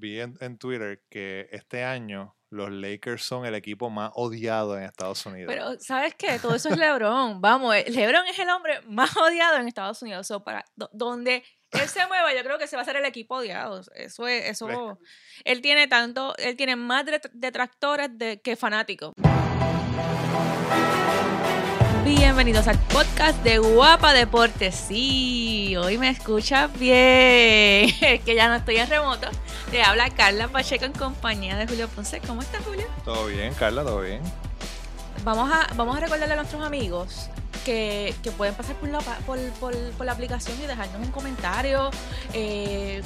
vi en, en Twitter que este año los Lakers son el equipo más odiado en Estados Unidos. Pero, ¿sabes qué? Todo eso es LeBron. Vamos, eh, LeBron es el hombre más odiado en Estados Unidos. So, para, do- donde él se mueva, yo creo que se va a ser el equipo odiado. Eso es, eso. Él tiene tanto, él tiene más det- detractores de, que fanáticos. Bienvenidos al podcast de Guapa Deportes. Sí, hoy me escuchas bien. Es que ya no estoy en remoto. Te habla Carla Pacheco en compañía de Julio Ponce. ¿Cómo estás, Julio? Todo bien, Carla, todo bien. Vamos a, vamos a recordarle a nuestros amigos que, que pueden pasar por la, por, por- por la aplicación y dejarnos un comentario, eh,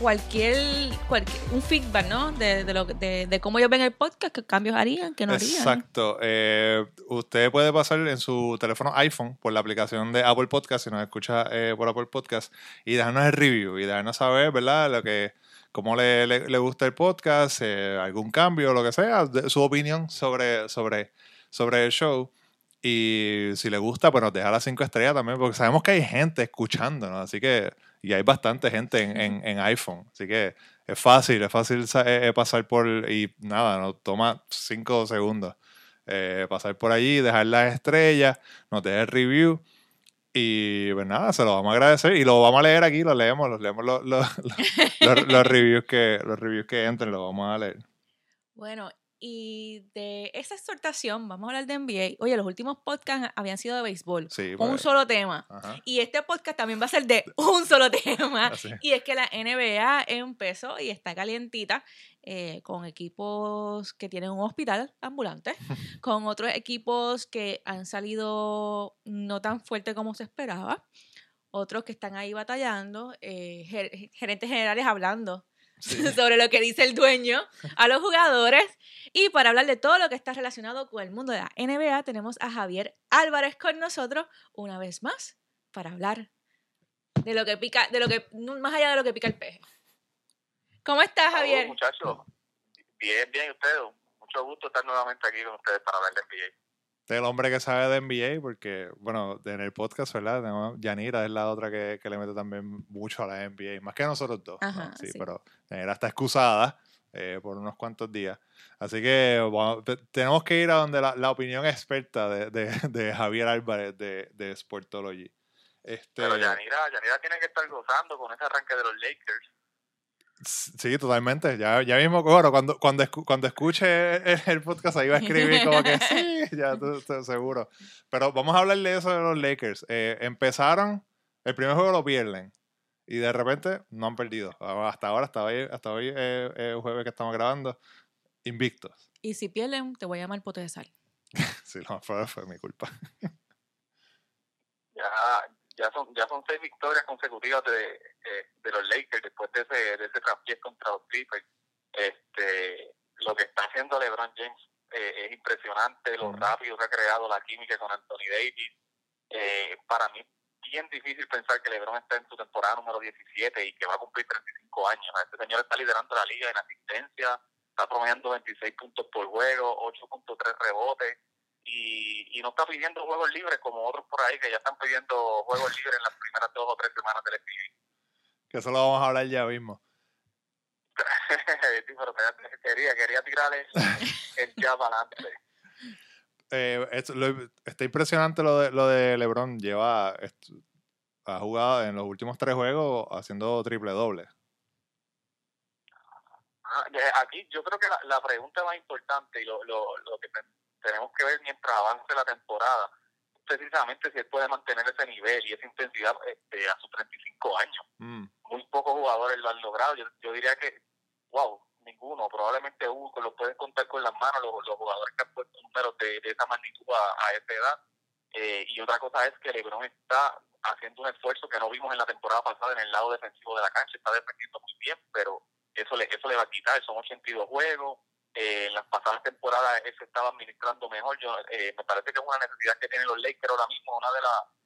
cualquier, cualquier, un feedback, ¿no? De, de, lo, de, de cómo ellos ven el podcast, qué cambios harían, qué no harían. Exacto. Eh, usted puede pasar en su teléfono iPhone por la aplicación de Apple Podcast, si nos escucha eh, por Apple Podcast, y dejarnos el review y dejarnos saber, ¿verdad? Lo que, cómo le, le- gusta el podcast, eh, algún cambio, lo que sea, de- su opinión sobre, sobre, sobre el show. Y si le gusta, pues nos deja las cinco estrellas también, porque sabemos que hay gente escuchándonos, así que, y hay bastante gente en, en- en iPhone, así que es fácil, es fácil eh, eh, pasar por, y nada, nos toma cinco segundos pasar por allí, dejar las estrellas, nos deja el review. Y pues nada, se lo vamos a agradecer y lo vamos a leer aquí, lo leemos, los leemos los, los, los- los- reviews que los reviews que entren, los vamos a leer. Bueno, y de esa exhortación, vamos a hablar de NBA. Oye, los últimos podcasts habían sido de béisbol, Sí, con un pues, solo tema. ajá, Y este podcast también va a ser de un solo tema. así. Y es que la NBA empezó y está calientita eh, con equipos que tienen un hospital ambulante, con otros equipos que han salido no tan fuerte como se esperaba, otros que están ahí batallando, eh, ger- gerentes generales hablando Sí. sobre lo que dice el dueño a los jugadores. Y para hablar de todo lo que está relacionado con el mundo de la NBA, tenemos a Javier Álvarez con nosotros una vez más para hablar de lo que pica, de lo que, más allá de lo que pica el peje. ¿Cómo estás, Javier? muchachos. Bien, bien, ¿y ustedes? Mucho gusto estar nuevamente aquí con ustedes para hablar de NBA. Este es el hombre que sabe de NBA, porque, bueno, en el podcast, ¿verdad? Tenemos Yanira, es la otra que, que le mete también mucho a la NBA, más que nosotros dos. ¿no? Ajá, sí, sí. pero Está excusada eh, por unos cuantos días. Así que tenemos que ir a donde la, la opinión experta de, de- de Javier Álvarez de, de Sportology. Este, Pero Yanira, Yanira tiene que estar gozando con ese arranque de los Lakers. Sí, totalmente. Ya, ya mismo, bueno, cuando, cuando, escu- cuando escuche el, el podcast ahí va a escribir como que sí, ya tú, tú seguro. Pero vamos a hablar de eso de los Lakers. Eh, empezaron, el primer juego lo pierden y de repente no han perdido. Hasta ahora, hasta hoy, hasta hoy eh, eh, jueves que estamos grabando, invictos. Y si pierden, te voy a llamar pote de sal. Sí, lo más probable fue mi culpa. Ya, ya son ya son seis victorias consecutivas de, de, de los Lakers después de ese, de ese traspiés contra los Clippers. Este, lo que está haciendo LeBron James eh, es impresionante, lo rápido que ha creado la química con Anthony Davis. Eh, para mí bien difícil pensar que LeBron está en su temporada número 17 y que va a cumplir 35 años. Este señor está liderando la liga en asistencia, está promediando 26 puntos por juego, 8.3 rebotes y, y no está pidiendo juegos libres como otros por ahí que ya están pidiendo juegos libres en las primeras dos o tres semanas del NBA. Que eso lo vamos a hablar ya mismo. sí, pero te- quería, quería tirarle el jab adelante. Eh, es- lo- está impresionante lo de, lo de LeBron. Lleva, ha jugado en los últimos tres juegos haciendo triple doble. Ah, Aquí yo creo que la, la pregunta más importante y lo, lo, lo que te- tenemos que ver mientras avance la temporada es precisamente si él puede mantener ese nivel y esa intensidad este, a sus 35 años. Mm. Muy pocos jugadores lo han logrado. Yo, yo diría que, wow, ninguno, probablemente uno, los pueden contar con las manos los, los jugadores que han puesto números de, de esa magnitud a, a esa edad. Eh, y otra cosa es que LeBron está haciendo un esfuerzo que no vimos en la temporada pasada en el lado defensivo de la cancha. Está defendiendo muy bien, pero eso le, eso le va a quitar. Son 82 juegos. Eh, en las pasadas temporadas él se estaba administrando mejor. Yo eh, Me parece que es una necesidad que tienen los Lakers ahora mismo, una de las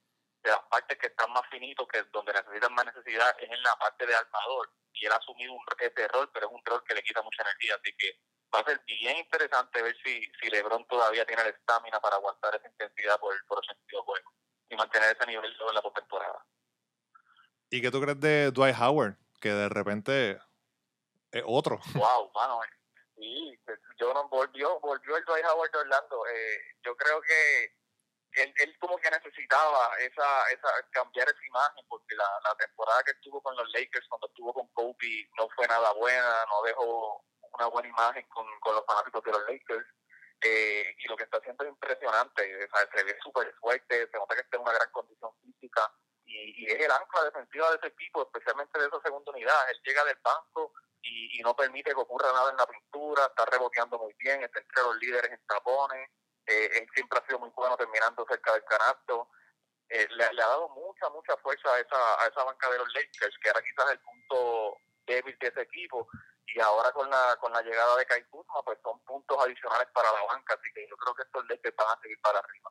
de las partes que están más finitos, que donde necesitan más necesidad, es en la parte de armador. Y él ha asumido un, ese rol, pero es un rol que le quita mucha energía. Así que va a ser bien interesante ver si, si LeBron todavía tiene la estamina para aguantar esa intensidad por, por 82 juegos y mantener ese nivel en la postemporada. ¿Y qué tú crees de Dwight Howard? Que de repente es otro. Wow, mano. eh, Sí, yo no volvió, volvió el Dwight Howard de Orlando. Eh, yo creo que él, él como que necesitaba esa, esa cambiar esa imagen porque la, la temporada que estuvo con los Lakers cuando estuvo con Kobe no fue nada buena, no dejó una buena imagen con, con los fanáticos de los Lakers. Eh, y lo que está haciendo es impresionante, o sea, se ve súper fuerte, se nota que está en una gran condición física y, y es el ancla defensiva de ese equipo, especialmente de esa segunda unidad. Él llega del banco y, y no permite que ocurra nada en la pintura, está reboteando muy bien, está entre los líderes en tapones, eh, él siempre ha sido muy bueno terminando cerca del canasto. Eh, le, le, ha dado mucha, mucha fuerza a esa, a esa banca de los Lakers, que era quizás el punto débil de ese equipo. Y ahora con la con la llegada de Kai Kuzma, pues son puntos adicionales para la banca. Así que yo creo que estos Lakers van a seguir para arriba.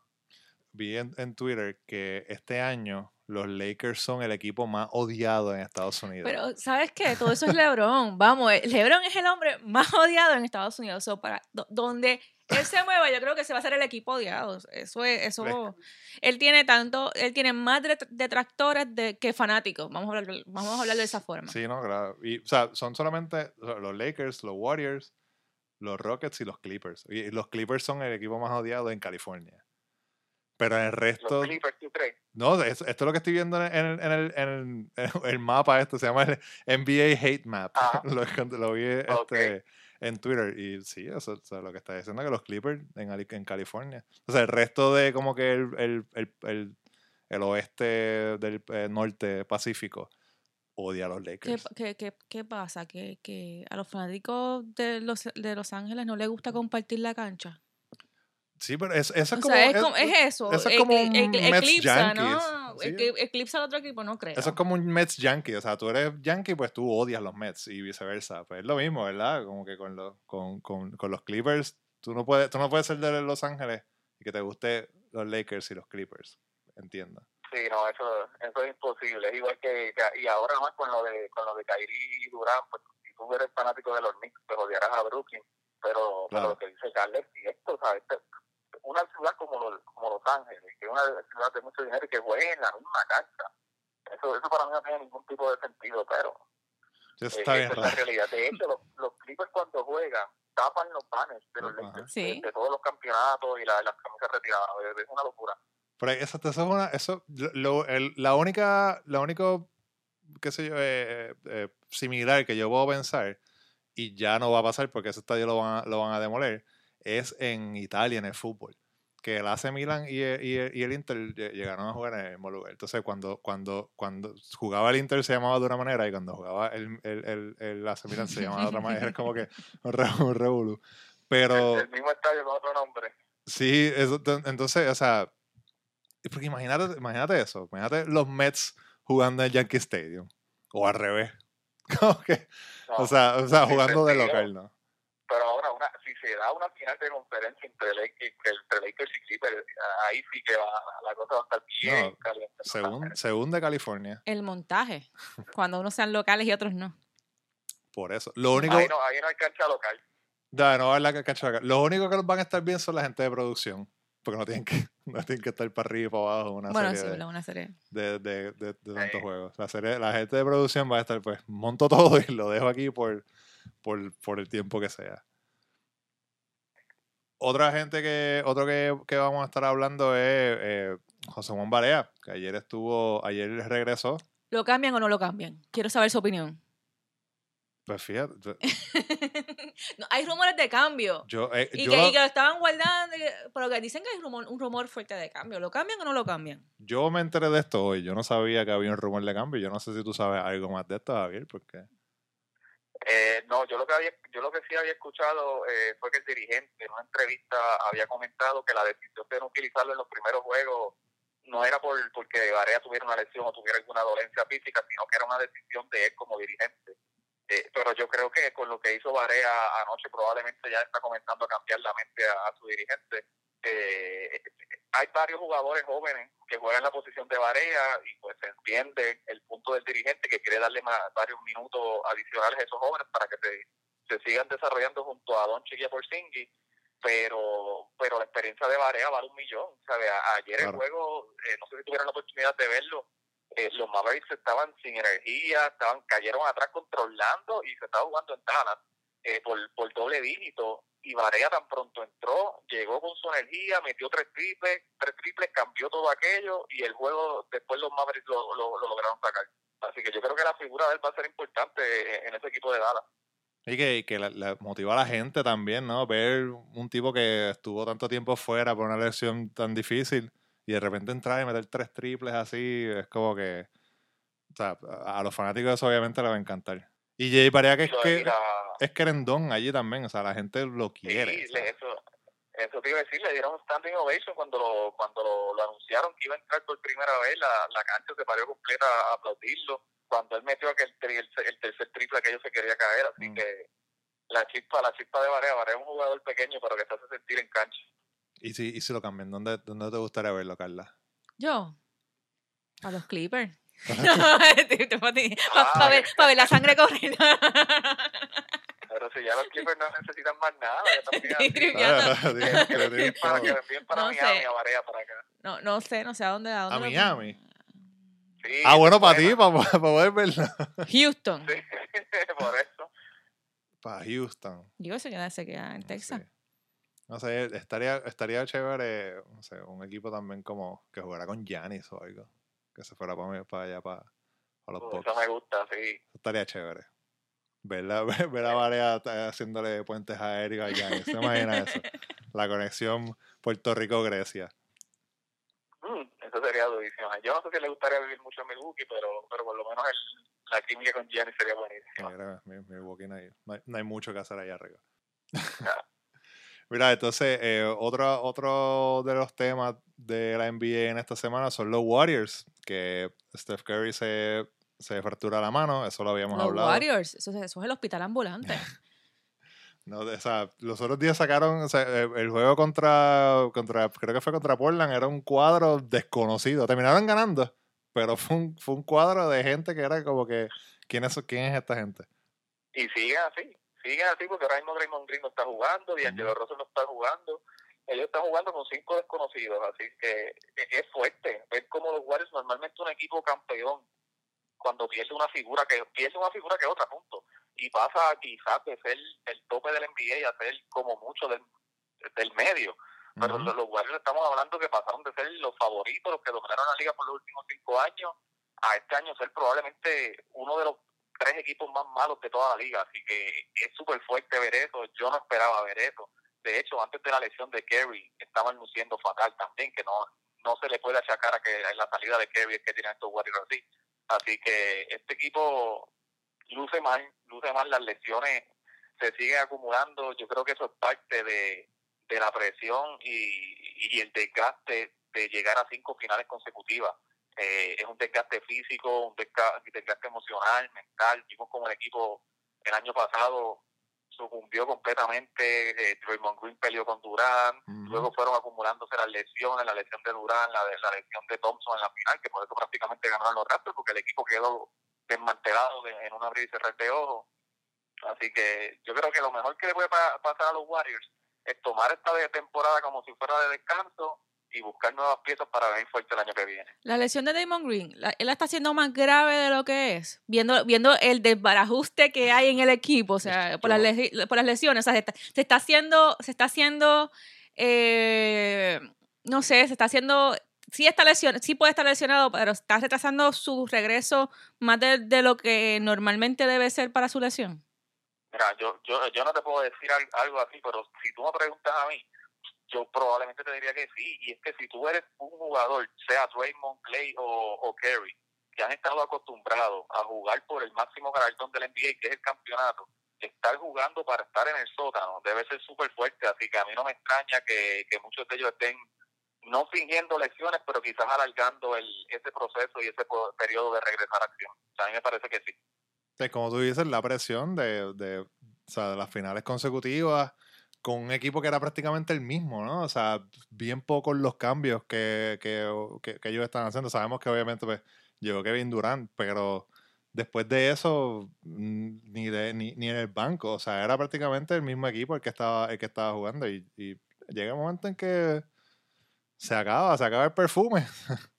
Vi en, en Twitter que este año los Lakers son el equipo más odiado en Estados Unidos. Pero, ¿sabes qué? Todo eso es LeBron. Vamos, eh, LeBron es el hombre más odiado en Estados Unidos. So, para, do, donde él se mueva, yo creo que se va a ser el equipo odiado. Eso es, eso. Él tiene tanto, él tiene más detractores de, que fanáticos. Vamos a, hablar, vamos a hablar de esa forma. Sí, no, claro. Y, o sea, son solamente los Lakers, los Warriors, los Rockets y los Clippers. Y los Clippers son el equipo más odiado en California. Pero en el resto. Los Clippers, ¿tú crees? No, esto es lo que estoy viendo en el, en el, en el, en el mapa, esto se llama el NBA Hate Map. lo, lo, vi este. En Twitter y sí, eso, es lo que está diciendo que los Clippers en, en California. O sea, el resto de como que el, el, el, el, el oeste del eh, norte pacífico odia a los Lakers. ¿Qué, qué, qué pasa? ¿Que, ¿Que a los fanáticos de Los, de Los Ángeles no les gusta compartir la cancha? Sí, pero eso, eso es, como, sea, es, como, es, eso. Eso es como un Mets eclipsa, Yankees. ¿no? Sí. Eclipsa al otro equipo, no creo. Eso es como un Mets Yankee. O sea, tú eres Yankee, pues tú odias los Mets y viceversa. Pues es lo mismo, ¿verdad? Como que con, los con, con, con los Clippers, tú no, puedes, tú no puedes ser de Los Ángeles y que te guste los Lakers y los Clippers. Entiendo. Sí, no, eso, eso es imposible. Es igual que, que, y ahora más con lo de con lo de Kyrie y Durán, pues si tú eres fanático de los Knicks, pues odiarás a Brooklyn. Pero, claro. pero lo que dice Carles, y esto, ¿sabes? una ciudad como, los, como Los Ángeles, que es una ciudad de mucho dinero y que juegue en la misma cancha. Eso, eso para mí no tiene ningún tipo de sentido, pero eso está eh, bien es la realidad. De hecho, los, los Clippers cuando juegan tapan los banners de, los, de, Sí. de todos los campeonatos y la, las camisas retiradas. Es, es una locura. Pero eso, eso es una, eso, lo, el, la única, la único, qué sé yo, eh, eh, similar que yo puedo pensar, y ya no va a pasar porque ese estadio lo van a, lo van a demoler, es en Italia, en el fútbol. Que el AC Milan y el, y el, y el Inter llegaron a jugar en el mismo lugar. Entonces, cuando, cuando, cuando jugaba el Inter se llamaba de una manera y cuando jugaba el, el, el, el AC Milan se llamaba de otra manera. Es como que un, re, un revolú. Pero... El, el, mismo estadio con otro nombre. Sí, eso, entonces, o sea, porque imagínate, imagínate eso. Imagínate los Mets jugando en Yankee Stadium. O al revés. Que, no, o sea, o sea jugando de local, ¿no? Pero ahora, una, si se da una final de conferencia entre, entre Lakers y Clippers, ahí sí que va, la cosa va a estar bien no, caliente. Según, según de California. El montaje. cuando unos sean locales y otros no. Por eso. Lo único... Ahí no, ahí no hay cancha local. No, no va a haber la cancha local. Lo único que van a estar bien son la gente de producción. Porque no tienen que, no tienen que estar para arriba y para abajo. Una bueno, serie sí, de, una serie. De, de, de, de tantos juegos. La, serie, la gente de producción va a estar, pues, monto todo y lo dejo aquí por, por, por el tiempo que sea. Otra gente que, otro que, que vamos a estar hablando es eh, José Juan Barea, que ayer estuvo, ayer regresó. ¿Lo cambian o no lo cambian? Quiero saber su opinión. Pues fíjate. no, hay rumores de cambio. Yo, eh, y, yo, que, y, que, lo estaban guardando. Pero que dicen que hay rumor, un rumor fuerte de cambio. ¿Lo cambian o no lo cambian? Yo me enteré de esto hoy. Yo no sabía que había un rumor de cambio. Yo no sé si tú sabes algo más de esto, Javier, porque. Eh, no, yo lo que había, yo lo que sí había escuchado eh, fue que el dirigente en una entrevista había comentado que la decisión de no utilizarlo en los primeros juegos no era por porque Barea tuviera una lesión o tuviera alguna dolencia física, sino que era una decisión de él como dirigente. Eh, pero yo creo que con lo que hizo Barea anoche probablemente ya está comenzando a cambiar la mente a, a su dirigente. Eh, hay varios jugadores jóvenes que juegan la posición de Barea y pues se entiende el punto del dirigente que quiere darle más, varios minutos adicionales a esos jóvenes para que se, se sigan desarrollando junto a Don y a Porzingis pero pero la experiencia de Barea vale un millón ¿sabe? ayer claro. el juego eh, no sé si tuvieron la oportunidad de verlo eh, los Mavericks estaban sin energía, estaban cayeron atrás controlando y se estaba jugando en Dallas eh, por, por doble dígito y Varea tan pronto entró, llegó con su energía, metió tres triples, tres triples, cambió todo aquello y el juego después los Mavericks lo, lo, lo lograron sacar. Así que yo creo que la figura de él va a ser importante en ese equipo de Dallas. Y que, que le, motiva a la gente también, ¿no? Ver un tipo que estuvo tanto tiempo fuera por una lesión tan difícil y de repente entrar y meter tres triples así, es como que. O sea, a los fanáticos eso obviamente le va a encantar. Y Jay Parea que es que es querendón allí también, o sea, la gente lo quiere. Sí, eso, eso te iba a decir, le dieron un standing ovation cuando lo, cuando lo, anunciaron que iba a entrar por primera vez, la, la cancha se paró completa a aplaudirlo cuando él metió aquel el, tercer triple que ellos se quería caer, así mm. que la chispa, la chispa de Varea, Varea es un jugador pequeño pero que se hace sentir en cancha. ¿Y si, y si lo cambian? ¿Dónde, ¿Dónde te gustaría verlo, Carla? Yo, a los Clippers. para ver, ver, la sangre correr. Pero si ya los Clippers no necesitan más nada, ya también. para que envíen para no Miami, a Varea para acá. No, no sé, no sé a dónde. A, dónde ¿A Miami ah, bueno, para ti, para, poder verlo. Houston. Sí, por eso. Para Houston. Digo, se queda, se queda en Texas. No sé, estaría, estaría chévere, no sé, un equipo también como que jugara con Giannis o algo. Que se fuera para, para allá, para, para los Eso me gusta, sí. estaría chévere. Ver, la, ver, a Varea haciéndole puentes aéreos a Giannis. ¿Se imagina eso? La conexión Puerto Rico-Grecia. Mm, eso sería durísimo. Yo no sé si le gustaría vivir mucho en Milwaukee, pero, pero por lo menos el, la química con Gianni sería buenísima. Mira, Milwaukee no hay, no hay, mucho que hacer allá arriba. Mira, entonces, eh, otro, otro de los temas de la NBA en esta semana son los Warriors, que Steph Curry se, se fractura la mano, eso lo habíamos hablado. Los Warriors, eso, eso es el hospital ambulante. No, o sea, los otros días sacaron o sea, el, juego contra, contra, creo que fue contra Portland, era un cuadro desconocido. Terminaron ganando, pero fue un, fue un cuadro de gente que era como que, ¿quién es, quién es esta gente? Y sigue así, sigue así porque ahora mismo Draymond Green no está jugando, D'Angelo uh Russell no está jugando. Ellos están jugando con cinco desconocidos, así que e, es fuerte. Ver cómo los Warriors, normalmente un equipo campeón, cuando pierde una figura que pierde una figura que otra, punto y pasa quizás de ser el tope del NBA a ser como mucho del, del medio. Pero los, Warriors estamos hablando que pasaron de ser los favoritos, los que dominaron la liga por los últimos cinco años, a este año ser probablemente uno de los tres equipos más malos de toda la liga. Así que es súper fuerte ver eso. Yo no esperaba ver eso. De hecho, antes de la lesión de Kerry, estaban luciendo fatal también, que no no se le puede achacar a que la salida de Kerry es que tienen estos Warriors así. Así que este equipo luce mal, luce mal, las lesiones se siguen acumulando. Yo creo que eso es parte de, de la presión y, y el desgaste de llegar a cinco finales consecutivas. Eh, es un desgaste físico, un desgaste, emocional, mental. Vimos como el equipo el año pasado sucumbió completamente. Eh, Draymond Green peleó con Durán. Luego fueron acumulándose las lesiones, la lesión de Durán, la, la lesión de Thompson en la final, que por eso prácticamente ganaron los Raptors, porque el equipo quedó desmantelado en un abrir y cerrar de ojos. Así que yo creo que lo mejor que le puede pasar a los Warriors es tomar esta temporada como si fuera de descanso y buscar nuevas piezas para venir fuerte el año que viene. La lesión de Damon Green, él la está haciendo más grave de lo que es, viendo viendo el desbarajuste que hay en el equipo, o sea, por las, por las lesiones, o sea, se está, se está haciendo, se está haciendo, eh, no sé, se está haciendo sí está lesionado, sí puede estar lesionado, pero está retrasando su regreso más de, lo que normalmente debe ser para su lesión. Mira, yo, yo, yo no te puedo decir algo así, pero si tú me preguntas a mí, yo probablemente te diría que sí. Y es que si tú eres un jugador, sea Raymond, Clay o, o que han estado acostumbrados a jugar por el máximo galardón del NBA, que es el campeonato, estar jugando para estar en el sótano debe ser súper fuerte. Así que a mí no me extraña que, que muchos de ellos estén no fingiendo lesiones, pero quizás alargando el, ese proceso y ese periodo de regresar a acción. a mí me parece que sí. como tú dices, la presión de, de, o sea, de las finales consecutivas con un equipo que era prácticamente el mismo, ¿no? O sea, bien pocos los cambios que, que, que, ellos están haciendo. Sabemos que obviamente pues, llegó Kevin Durant, pero después de eso, ni, ni, ni en el banco. O sea, era prácticamente el mismo equipo el que estaba, el que estaba jugando. Y, y llega un momento en que se acaba, se acaba el perfume.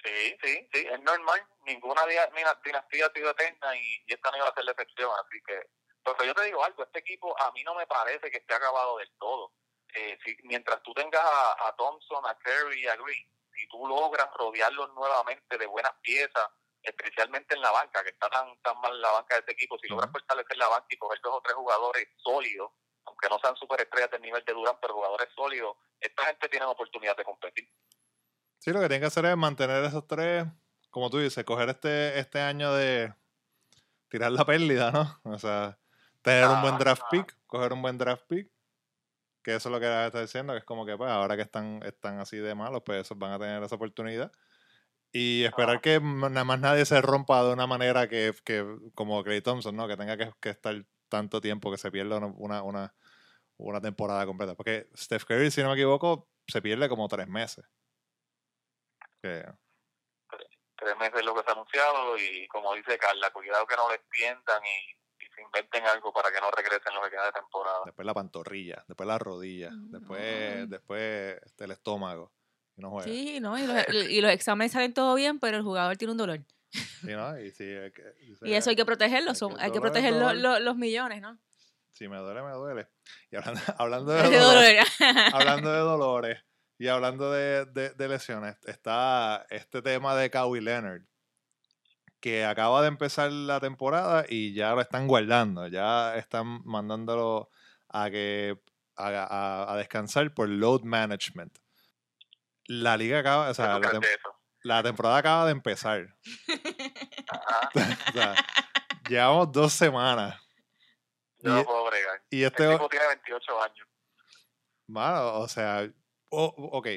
Sí, sí, sí, es normal. Ninguna dinastía ha sido eterna y, y esta no iba a ser la excepción. Así que, pero yo te digo algo, este equipo a mí no me parece que esté acabado del todo. Eh, si, mientras tú tengas a, a Thompson, a Curry y a Green, si tú logras rodearlos nuevamente de buenas piezas, especialmente en la banca, que está tan, tan mal la banca de este equipo, si logras fortalecer la banca y coger dos o tres jugadores sólidos, aunque no sean superestrellas del nivel de Durant, pero jugadores sólidos, esta gente tiene oportunidad de competir. Sí, lo que tienen que hacer es mantener esos tres, como tú dices, coger este, este año de tirar la pérdida, ¿no? O sea, tener un buen Ah, draft pick, coger un buen draft pick, que eso es lo que está diciendo, que es como que pues ahora que están, están así de malos, pues esos van a tener esa oportunidad. Y esperar Ah. que m- nada más nadie se rompa de una manera que, que como Clay Thompson, ¿no? Que tenga que, que estar tanto tiempo que se pierda una, una, una, temporada completa. Porque Steph Curry, si no me equivoco, se pierde como tres meses. Que, tres meses lo que se ha anunciado y como dice Carla, cuidado que no les tiendan y, y se inventen algo para que no regresen lo que queda de temporada. después la pantorrilla, después la rodilla, Mm, después, después este, el estómago. Y no juega. Sí, ¿no? Y los, y los exámenes salen todo bien, pero el jugador tiene un dolor. Sí, ¿no? Y, que- eso hay que protegerlo. hay son- que hay que dolor proteger lo- lo- los millones, ¿no? Si me duele, me duele. Y hablando, hablando de dolores, dolor. hablando de dolores y hablando de, de- de lesiones, está este tema de Kawhi Leonard, que acaba de empezar la temporada y ya lo están guardando, ya están mandándolo a que a, a- a descansar por load management. La liga acaba, o ¿Qué sea, la, tem- temporada acaba de empezar. O sea, llevamos dos semanas. yo Y- no puedo bregar. Y El este, tipo tiene 28 años. Mano, o sea, o- ok,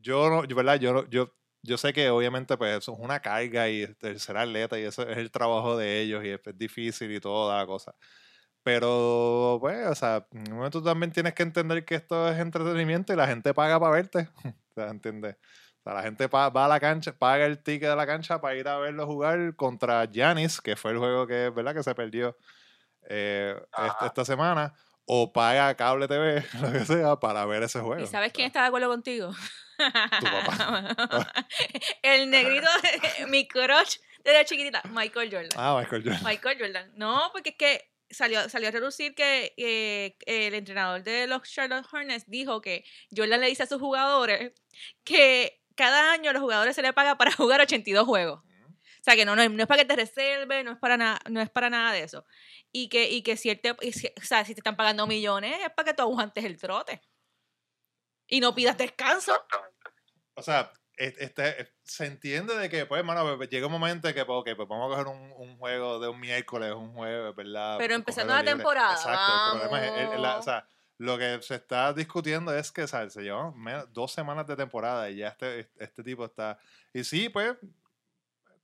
yo no, yo, ¿verdad? Yo, yo, yo sé que obviamente pues eso es una carga y el ser atleta y eso es el trabajo de ellos y es, es difícil y toda la cosa. Pero, pues, o sea, en un momento tú también tienes que entender que esto es entretenimiento y la gente paga para verte. ¿entiendes? O sea, la gente va a la cancha, paga el ticket de la cancha para ir a verlo jugar contra Giannis, que fue el juego que, ¿verdad? que se perdió eh, este- Ajá. esta semana, o paga cable TV, lo que sea, para ver ese juego. ¿Y sabes quién está de acuerdo contigo? Tu papá. el negrito, de- mi crush desde chiquitita, Michael Jordan. Ah, Michael Jordan. Michael Jordan. No, porque es que salió, salió a reducir que eh, el entrenador de los Charlotte Hornets dijo que Jordan le dice a sus jugadores que cada año a los jugadores se les paga para jugar 82 juegos. O sea, que no, no, es, no es para que te reserve, no es para nada, no es para nada de eso. Y que, y que si, él te- y si- o sea, si te están pagando millones, es para que tú aguantes el trote. Y no pidas descanso. O sea, es- este, se entiende de que, pues, hermano, pues, llega un momento en que, pues, ok, pues vamos a coger un, un juego de un miércoles, un jueves, ¿verdad? Pero Pues, empezando la libre. temporada, Exacto, el problema es, el- la- vamos. o sea, lo que se está discutiendo es que, sea, se llevan dos semanas de temporada y ya este, este tipo está... Y sí, pues,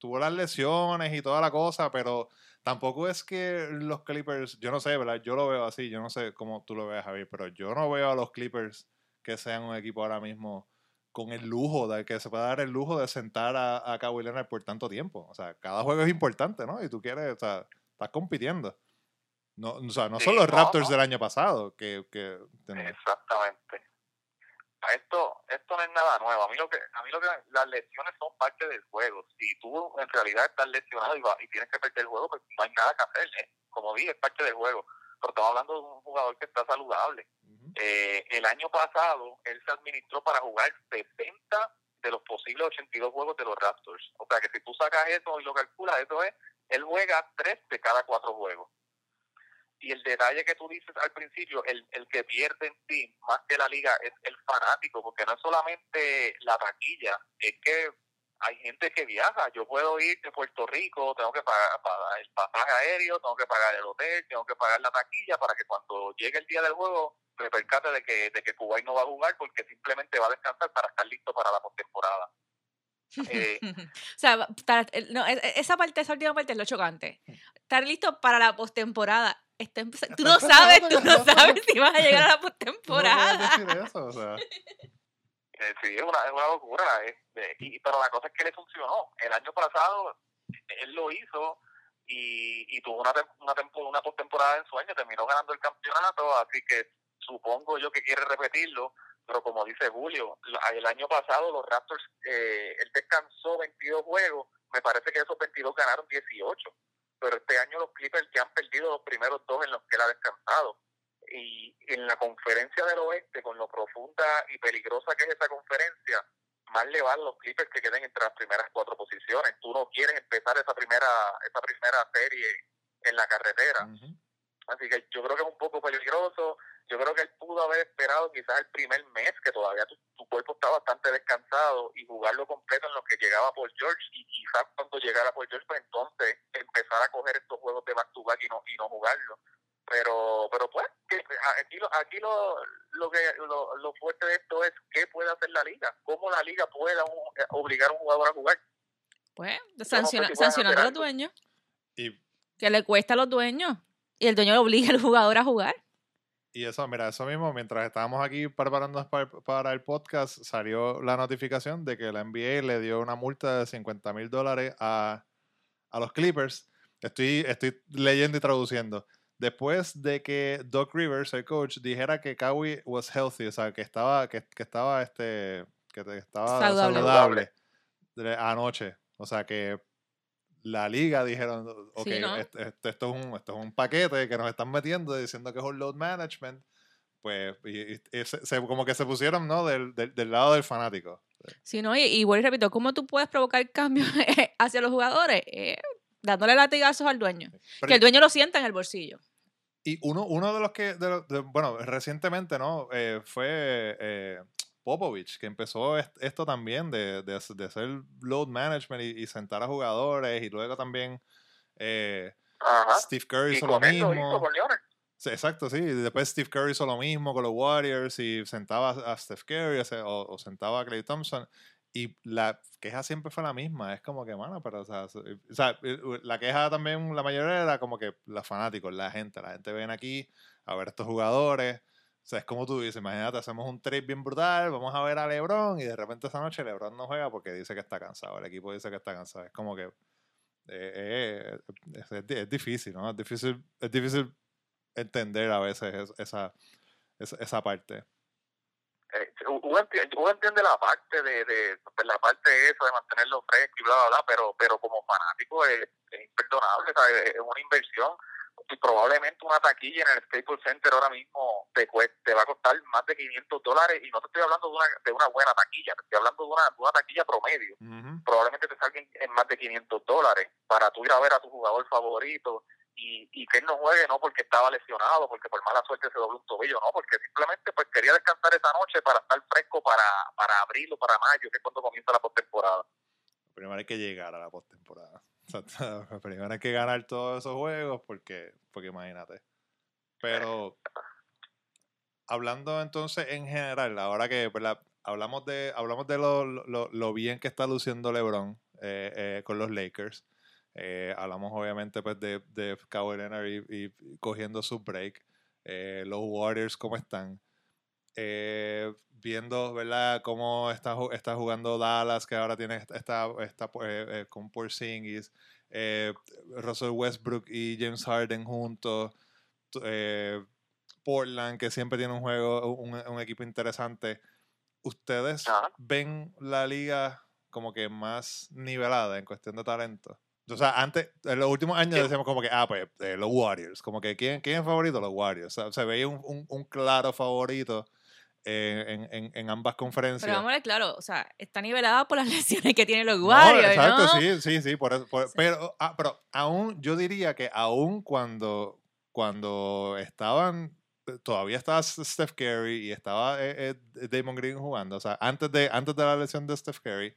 tuvo las lesiones y toda la cosa, pero tampoco es que los Clippers, yo no sé, ¿verdad? Yo lo veo así, yo no sé cómo tú lo ves, Javier, pero yo no veo a los Clippers que sean un equipo ahora mismo con el lujo, de que se pueda dar el lujo de sentar a, a Kawhi Leonard por tanto tiempo. O sea, cada juego es importante, ¿no? Y tú quieres, o sea, estás compitiendo. No, o sea, no Sí, son los no, Raptors no. del año pasado, que... que. Exactamente. Esto, esto no es nada nuevo. A mí lo que, a mí lo que las lesiones son parte del juego. Si tú en realidad estás lesionado y, va- y tienes que perder el juego, pues no hay nada que hacer. ¿eh? Como dije, es parte del juego. Pero estamos hablando de un jugador que está saludable. Eh, el año pasado él se administró para jugar 60 de los posibles 82 juegos de los Raptors. O sea que si tú sacas eso y lo calculas, eso es, él juega 3 de cada 4 juegos. Y el detalle que tú dices al principio, el, el que pierde en sí, más que la liga, es el fanático, porque no es solamente la taquilla, es que hay gente que viaja. Yo puedo ir de Puerto Rico, tengo que pagar, pagar el pasaje aéreo, tengo que pagar el hotel, tengo que pagar la taquilla para que cuando llegue el día del juego me percate de que, de que Kuwait no va a jugar porque simplemente va a descansar para estar listo para la postemporada. Eh, o sea, el- no, e- e- esa parte, esa última parte es lo chocante. Estar listo para la postemporada. Está tú no sabes, tú no sabes si vas a llegar a la No postemporada. decir eso, o sea... Eh, sí, es una, es una locura. eh, eh, y, pero la cosa es que le funcionó. El año pasado él lo hizo y, y tuvo una, tem- una, una postemporada en sueño, terminó ganando el campeonato, así que supongo yo que quiere repetirlo. pero como dice Julio, el año pasado los Raptors, eh, él descansó 22 juegos, me parece que esos 22 ganaron 18, pero este año los Clippers ya han perdido los primeros dos en los que él ha descansado. Y en la conferencia del oeste, con lo profunda y peligrosa que es esa conferencia, más le van los Clippers que queden entre las primeras cuatro posiciones. Tú no quieres empezar esa primera, esa primera serie en la carretera. Así que yo creo que es un poco peligroso. Yo creo que él pudo haber esperado quizás el primer mes, que todavía tu, cuerpo está bastante descansado, y jugarlo completo en lo que llegaba por George. Y quizás cuando llegara por George, pues entonces empezar a coger estos juegos de back to back y no, y no jugarlo. Pero, pero pues, aquí, lo, aquí lo, lo, que, lo, lo fuerte de esto es qué puede hacer la liga, cómo la liga puede obligar a un jugador a jugar. Pues, sancionar a los dueños. Y, que le cuesta a los dueños y el dueño le obliga al jugador a jugar. Y eso, mira, eso mismo, mientras estábamos aquí preparándonos para, el podcast, salió la notificación de que la NBA le dio una multa de 50 mil dólares a, los Clippers. Estoy, estoy leyendo y traduciendo. Después de que Doc Rivers, el coach, dijera que Kawhi was healthy, o sea, que estaba, que, estaba, este, que estaba saludable anoche. O sea, que la liga dijeron, ok, esto, es un, esto es un paquete que nos están metiendo diciendo que es un load management, pues y, se, como que se pusieron, ¿no? Del, del, lado del fanático. Sí, ¿no? Y, y bueno, repito, ¿cómo tú puedes provocar cambios hacia los jugadores? Eh, dándole latigazos al dueño. que el dueño lo sienta en el bolsillo. Y uno, uno de los que, bueno, recientemente, ¿no? Eh, fue eh, Popovich, que empezó esto también de, de, hacer load management y, sentar a jugadores y luego también eh, Steve Curry hizo lo mismo. exacto, sí. Después Steve Curry hizo lo mismo con los Warriors y sentaba a Steph Curry o, sentaba a Clay Thompson. Y la queja siempre fue la misma. Es como que, mano, pero, o sea, o sea, la queja también, la mayoría era como que los fanáticos, la gente. La gente ven aquí a ver estos jugadores o sea, es como tú dices, imagínate, hacemos un trade bien brutal, vamos a ver a LeBron y de repente esa noche LeBron no juega porque dice que está cansado, el equipo dice que está cansado. Es como que eh, eh, es, difícil, ¿no? Es difícil, es difícil entender a veces esa, esa, parte. Eh, uno, entiende, la parte de, de, pues, la parte de eso, de mantenerlo fresco y bla, bla, bla, pero, pero como fanático es, imperdonable, es una inversión y probablemente una taquilla en el Staples Center ahora mismo te, te va a costar más de 500 dólares y no te estoy hablando de una, de una buena taquilla, te estoy hablando de una, una taquilla promedio. Probablemente te salga en más de 500 dólares para tú ir a ver a tu jugador favorito y, y que él no juegue no porque estaba lesionado, porque por mala suerte se dobló un tobillo, no, porque simplemente pues quería descansar esa noche para estar fresco para, para abril o para mayo, que es cuando comienza la postemporada. Primero hay que llegar a la postemporada. primero hay que ganar todos esos juegos porque, porque imagínate. Pero hablando entonces en general, ahora que hablamos de, hablamos de lo, lo, lo, bien que está luciendo LeBron eh, eh, con los Lakers. Eh, hablamos obviamente pues de, de Kawhi Leonard y, cogiendo su break. los Warriors, ¿cómo están? Viendo, ¿verdad? Cómo está, está jugando Dallas, que ahora tiene esta, esta eh, eh, con Porzingis, eh, Russell Westbrook y James Harden juntos, eh, Portland, que siempre tiene un juego, un, equipo interesante. ¿Ustedes ven la liga como que más nivelada en cuestión de talento? O sea, antes, en los últimos años decíamos como que, ah, pues, los Warriors. Como que, ¿quién, ¿quién es favorito? Los Warriors. O sea, se veía un, un claro favorito en, en, en, ambas conferencias. Pero vamos a ver, claro, o sea, está nivelada por las lesiones que tienen los Warriors, exacto, sí, sí, sí, por eso, Pero, ah, pero aún, yo diría que aún cuando, cuando estaban, todavía estaba Steph Curry y estaba eh, eh, Damon Green jugando, o sea, antes de, antes de la lesión de Steph Curry,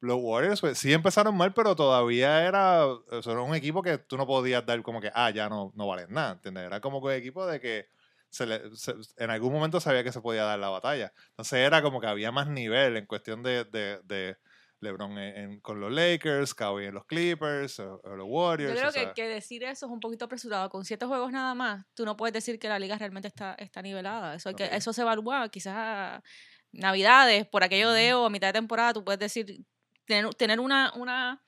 los Warriors pues, sí empezaron mal, pero todavía era, era un equipo que tú no podías dar como que, ah, ya no, no valen nada, ¿entiendes? Era como un equipo de que en algún momento sabía que se podía dar la batalla. Entonces era como que había más nivel en cuestión de, de, LeBron con los Lakers, Kawhi en los Clippers, o, los Warriors. Yo creo que, decir eso es un poquito apresurado. Con siete juegos nada más, tú no puedes decir que la liga realmente está, está nivelada. Eso, que, eso se evalúa quizás Navidades, por aquello de o a mitad de temporada, tú puedes decir, tener, tener una, una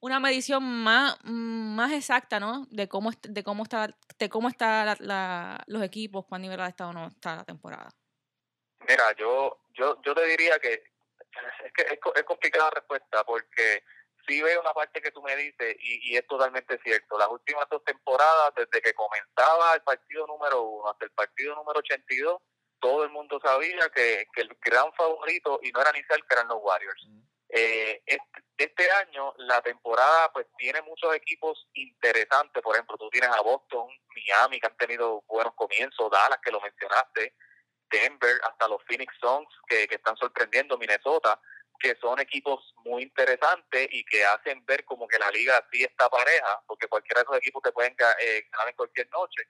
una medición más, más exacta, ¿no? De cómo, de cómo está, de cómo está la, los equipos, cuán nivelada está o no está la temporada. Mira, yo, yo, yo te diría que es que es, es complicada la respuesta porque sí veo una parte que tú me dices y, y, es totalmente cierto. Las últimas dos temporadas, desde que comenzaba el partido número uno hasta el partido número 82, todo el mundo sabía que, que el gran favorito, y no era ni cerca, eran los Warriors. Eh, este, año la temporada pues tiene muchos equipos interesantes, por ejemplo, tú tienes a Boston, Miami que han tenido buenos comienzos, Dallas que lo mencionaste, Denver, hasta los Phoenix Suns que, que están sorprendiendo, Minnesota, que son equipos muy interesantes y que hacen ver como que la liga sí está pareja, porque cualquiera de esos equipos te pueden eh, ganar en cualquier noche.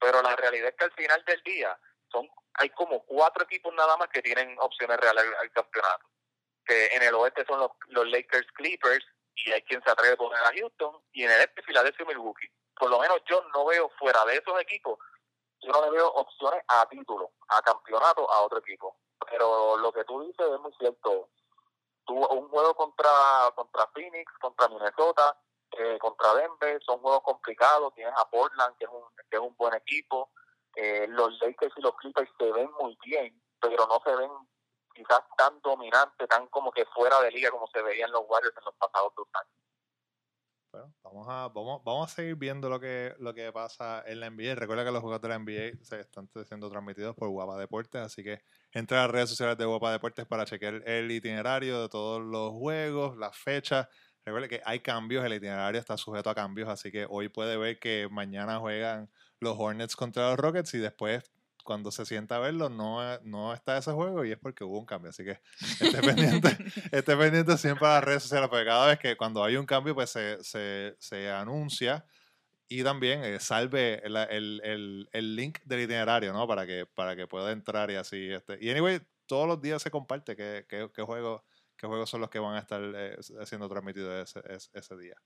Pero la realidad es que al final del día son hay como cuatro equipos nada más que tienen opciones reales al, campeonato. Que en el oeste son los, los Lakers Clippers y hay quien se atreve a poner a Houston y en el este Filadelfia y Milwaukee. Por lo menos yo no veo fuera de esos equipos, yo no le veo opciones a título, a campeonato, a otro equipo. Pero lo que tú dices es muy cierto tuvo un juego contra contra Phoenix, contra Minnesota, eh, contra Denver, son juegos complicados, tienes a Portland que es un, que es un buen equipo, eh, los Lakers y los Clippers se ven muy bien, pero no se ven quizás tan dominantes, tan como que fuera de liga como se veían los Warriors en los pasados dos años. Bueno, vamos a, vamos, vamos a seguir viendo lo que, lo que pasa en la NBA. Recuerda que los juegos de la NBA se están siendo transmitidos por Guapa Deportes, así que entra a las redes sociales de Guapa Deportes para chequear el itinerario de todos los juegos, las fechas. Recuerde que hay cambios, el itinerario está sujeto a cambios, así que hoy puede ver que mañana juegan los Hornets contra los Rockets y después cuando se sienta a verlo no, no está ese juego y es porque hubo un cambio. Así que esté pendiente, esté pendiente siempre a las redes sociales, porque cada vez que cuando hay un cambio, pues se, se, se anuncia y también eh, salve el, el, el, link del itinerario, ¿no? Para que, para que pueda entrar y así. Este. Y anyway, todos los días se comparte qué, qué, qué juegos qué juegos son los que van a estar eh, siendo transmitidos ese, ese, día.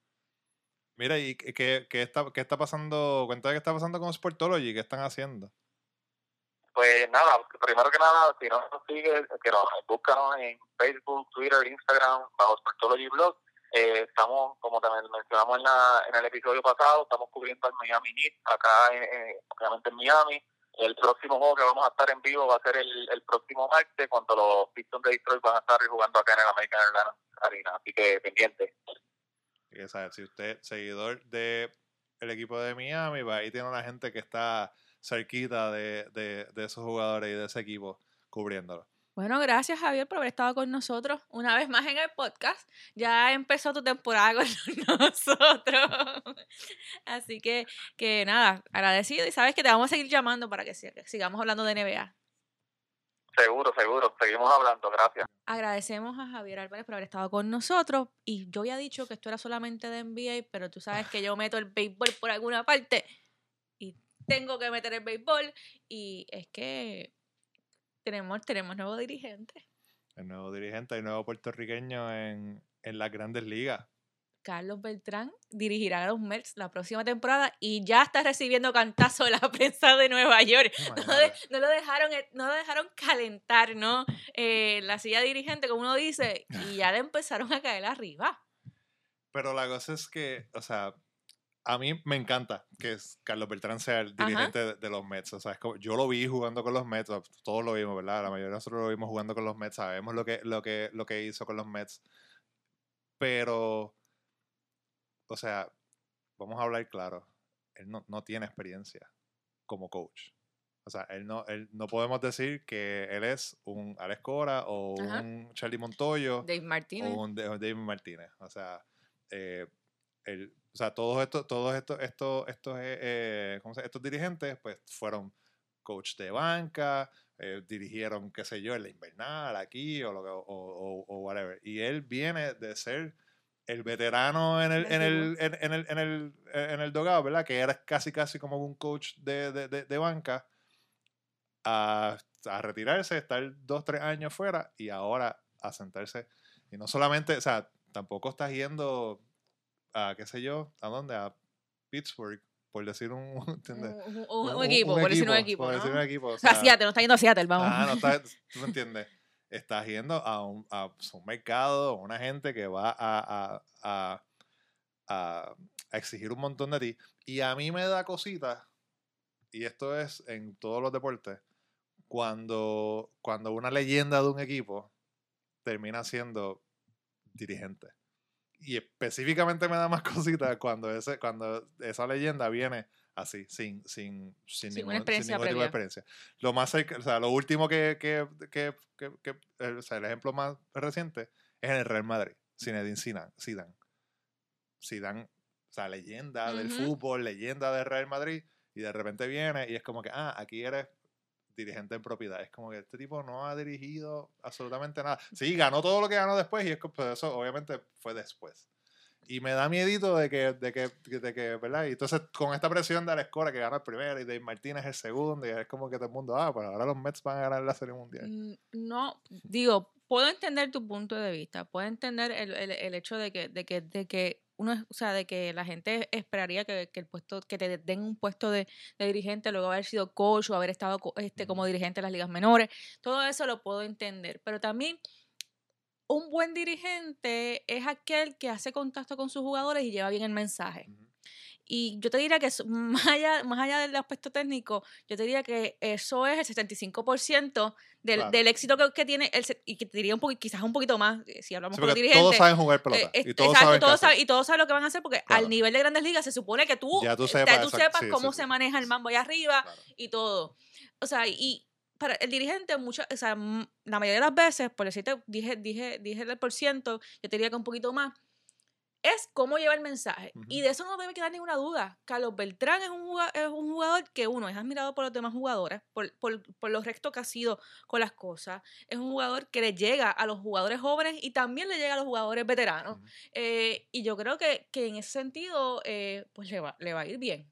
Mira, ¿y qué, qué, está, qué está pasando? Cuéntame qué está pasando con Sportology, qué están haciendo. Pues nada, primero que nada, si no nos sigue, que nos búscanos en Facebook, Twitter, Instagram, bajo Sportology Blog. Eh, estamos, como también mencionamos en, la, en el episodio pasado, estamos cubriendo al Miami Heat acá, en, obviamente en Miami. El próximo juego que vamos a estar en vivo va a ser el, el próximo martes, cuando los Pistons de Detroit van a estar jugando acá en el American Airlines Arena. Así que pendiente. si usted seguidor de el equipo de Miami, va ahí tiene una gente que está cerquita de, de, de esos jugadores y de ese equipo cubriéndolo. Bueno, gracias Javier por haber estado con nosotros una vez más en el podcast. Ya empezó tu temporada con nosotros. Así que, que nada, agradecido y sabes que te vamos a seguir llamando para que sigamos hablando de NBA. Seguro, seguro. Seguimos hablando. Gracias. Agradecemos a Javier Álvarez por haber estado con nosotros. Y yo había dicho que esto era solamente de NBA, pero tú sabes que yo meto el béisbol por alguna parte tengo que meter el béisbol y es que tenemos, tenemos nuevo dirigente. El nuevo dirigente, el nuevo puertorriqueño en, en las grandes ligas. Carlos Beltrán dirigirá a los Mets la próxima temporada y ya está recibiendo cantazo de la prensa de Nueva York. No, lo, dejaron, eh, no lo dejaron calentar, ¿no? Eh, la silla dirigente, como uno dice, y ya le empezaron a caer arriba. Pero la cosa es que, o sea, a mí me encanta que Carlos Beltrán sea el dirigente de, los Mets. O sea, yo lo vi jugando con los Mets, todos lo vimos, ¿verdad? La mayoría de nosotros lo vimos jugando con los Mets, sabemos lo que, lo que, lo que hizo con los Mets. Pero, o sea, vamos a hablar claro, él no, no tiene experiencia como coach. O sea, él no, él, no podemos decir que él es un Alex Cora o un Charlie Montoyo. Dave Martínez. O un Dave Martínez. O sea, eh, él, o sea, todos estos, todos estos, estos, estos, eh, eh estos dirigentes, pues fueron coach de banca, eh, dirigieron, qué sé yo, en la invernal aquí o, lo o, o, whatever. Y él viene de ser el veterano en el, en el, en, el, en el, en el dogado, ¿verdad? Que era casi, casi como un coach de, de, de, banca, a, a, retirarse, estar dos, tres años fuera y ahora a sentarse. Y no solamente, o sea, tampoco estás yendo a, qué sé yo, ¿a dónde? A Pittsburgh, por decir un, un, equipo, por decir un equipo. Por decir un equipo. O sea, Seattle, no está yendo a Seattle, vamos. Ah, no está, tú me entiendes. Estás yendo a un, a un mercado, una gente que va a, a, a, a exigir un montón de ti. Y a mí me da cositas, y esto es en todos los deportes, cuando, cuando una leyenda de un equipo termina siendo dirigente. Y específicamente me da más cositas cuando, ese, cuando esa leyenda viene así, sin, sin, sin, Sin ningún, una experiencia sin ningún tipo de experiencia. Lo más cerca- o sea, lo último que, que, que, que- que- eh, o sea, el ejemplo más reciente es en el Real Madrid, Zinedine Zidane. Zidane, Zidane o sea, leyenda del fútbol, leyenda del Real Madrid, y de repente viene y es como que, ah, aquí eres dirigente en propiedad. Es como que este tipo no ha dirigido absolutamente nada. Sí, ganó todo lo que ganó después y es que pues, eso obviamente fue después. Y me da miedito de que, de que, de que, ¿verdad? Y entonces con esta presión de Alex Cora que gana el primero y Dave Martínez el segundo, y es como que todo el mundo, ah, pues ahora los Mets van a ganar la Serie Mundial. Mm, No, digo, puedo entender tu punto de vista, puedo entender el, el- el hecho de que, de que, de que uno, es- o sea, de que la gente esperaría que, que el puesto, que te den un puesto de, de dirigente, luego haber sido coach o haber estado este, como dirigente en las ligas menores, todo eso lo puedo entender, pero también un buen dirigente es aquel que hace contacto con sus jugadores y lleva bien el mensaje. Y yo te diría que eso- más allá, más allá del aspecto técnico, yo te diría que eso es el 75% del, Claro. del éxito que, que tiene, el, y que te diría un poco, quizás un poquito más, eh, si hablamos Sí, con los dirigentes. todos saben jugar pelota. eh, y todos exacto, saben todos saben- y todos saben lo que van a hacer porque Claro. al nivel de grandes ligas se supone que tú, Ya tú sepas, tú sepas cómo sí, se sí. maneja el mambo allá arriba Claro. y todo. O sea, y para el dirigente, mucho, o sea, la mayoría de las veces, por decirte, dije, dije, dije el por ciento, yo te diría que un poquito más, es cómo lleva el mensaje. Y de eso no debe quedar ninguna duda. Carlos Beltrán es un jugador, es un jugador que uno es admirado por los demás jugadores, por, por, por lo recto que ha sido con las cosas. Es un jugador que le llega a los jugadores jóvenes y también le llega a los jugadores veteranos. Eh, y yo creo que, que en ese sentido, eh, pues le va, le va a ir bien.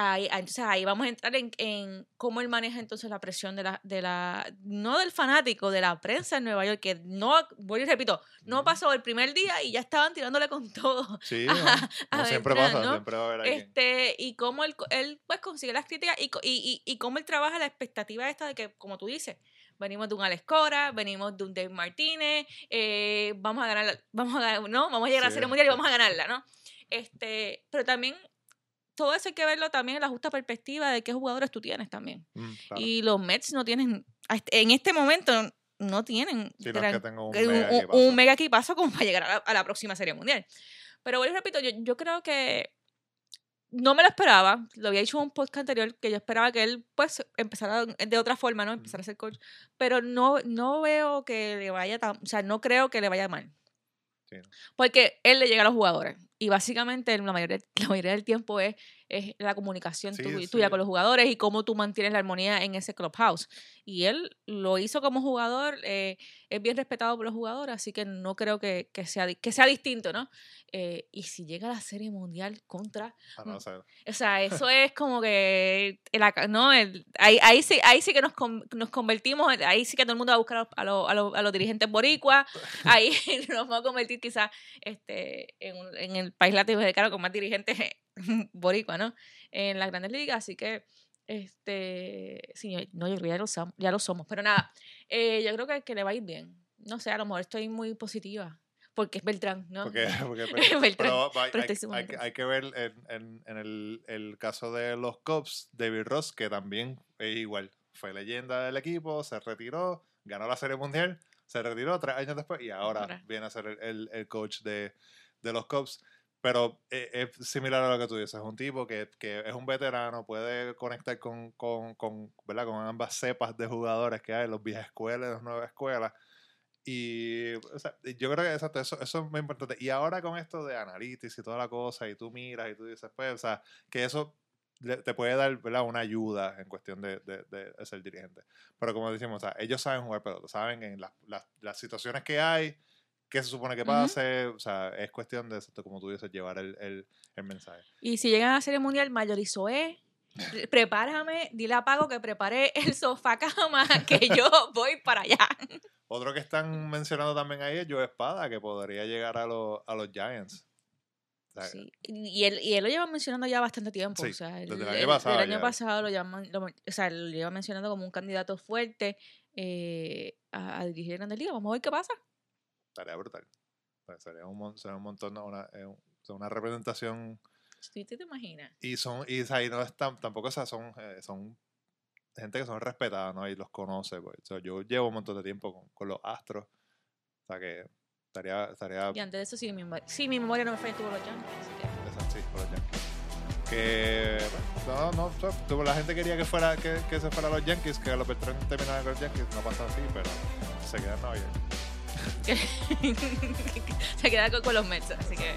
Ahí, ah, entonces ahí vamos a entrar en, en cómo él maneja entonces la presión de la, de la, no del fanático, de la prensa en Nueva York, que no, voy y repito, no pasó el primer día y ya estaban tirándole con todo. Sí, a- no, a siempre Beltrán, pasa, ¿no? siempre va a haber alguien. Este, y cómo él, él pues consigue las críticas y, y, y, y cómo él trabaja la expectativa esta de que, como tú dices, venimos de un Alex Cora, venimos de un Dave Martínez, eh, vamos a ganar, vamos a ganar, no, vamos a llegar a la Sí, Serie Mundial y sí. vamos a ganarla, ¿no? Este, pero también todo eso hay que verlo también en la justa perspectiva de qué jugadores tú tienes también. Mm, claro. Y los Mets no tienen, este- en este momento no tienen Sí, no es que gran- un mega un- equipazo. un mega equipazo como para llegar a la, a la próxima Serie Mundial. Pero y repito, yo, yo creo que no me lo esperaba. Lo había dicho en un podcast anterior que yo esperaba que él pues empezara de otra forma, ¿no? Empezar a ser coach. Pero no, no veo que le vaya tan, o sea, no creo que le vaya mal. Sí, no. Porque él le llega a los jugadores. Y básicamente la mayoría, la mayoría del tiempo es, es la comunicación Sí, tu- sí. tuya con los jugadores y cómo tú mantienes la armonía en ese clubhouse. Y él lo hizo como jugador, eh, es bien respetado por los jugadores, así que no creo que, que sea, que sea distinto, ¿no? Eh, y si llega a la Serie Mundial contra... Ah, no, o sea, O sea, eso es como que... el ¿no? El- ahí, ahí, sí, ahí sí que nos, nos convertimos, ahí sí que todo el mundo va a buscar a los, a los, a los- dirigentes boricuas, ahí nos vamos a convertir quizás este, en, un- en el país latinoamericano con más dirigentes boricuas, ¿no? En las grandes ligas, así que... Este, sí, no, yo creo que ya lo, som- ya lo somos, pero nada, eh, yo creo que, que le va a ir bien. No sé, a lo mejor estoy muy positiva, porque es Beltrán, ¿no? porque, porque- Beltrán, pero hay, pero hay- hay hay que ver en, en- en el, el caso de los Cubs, David Ross, que también es igual, fue leyenda del equipo, se retiró, ganó la Serie Mundial, se retiró tres años después y ahora Ahora. viene a ser el, el- el coach de, de los Cubs. Pero e- es, similar a lo que tú dices, es un tipo que, que es un veterano, puede conectar con, con, con, ¿verdad? con ambas cepas de jugadores que hay, los viejas escuelas y las nuevas escuelas. Y o sea, yo creo que exacto, eso, eso es muy importante. Y ahora con esto de analytics y toda la cosa, y tú miras y tú dices, pues, o sea, que eso te puede dar ¿verdad? una ayuda en cuestión de, de- de ser dirigente. Pero como decimos, o sea, ellos saben jugar pelota, saben en las, las, las situaciones que hay, qué se supone que pase, o sea, es cuestión de, exacto, como tú dices, llevar el, el, el mensaje. Y si llegan a la Serie Mundial, Mayorizoé, pre- prepárame, dile a Pago que prepare el sofá cama, que yo voy para allá. Otro que están mencionando también ahí es Joe Espada, que podría llegar a, los a los Giants. O sea, Sí, Y él, y él lo lleva mencionando ya bastante tiempo. Sí, o sea, desde el año pasado del año pasado lo llaman, lo, o sea, lo lleva mencionando como un candidato fuerte eh, a, a dirigir Grandes Ligas. Vamos a ver qué pasa. Estaría brutal. Sea, sería, un, sería un montón, ¿no? una, eh, una representación. ¿Sí te, imaginas? Y son, y, y no es tan- tampoco, o sea, son, eh, son gente que son respetadas, ¿no? Y los conoce, pues. O sea, yo llevo un montón de tiempo con, con los Astros. O sea que estaría, estaría Y antes de eso, sí, mi, sí, mi memoria no me falla, estuvo los Yankees. así que- Exacto, sí, por los Yankees. Que bueno, no, no, la gente quería que fuera que, que se fuera a los Yankees, que los Beltrán terminaran con los Yankees, no pasa así, pero se quedan en Nueva York. se queda con, los Mets, así que...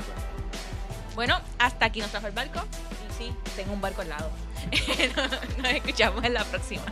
Bueno, hasta aquí nos trajo el barco. Y sí, tengo un barco al lado. nos escuchamos en la próxima.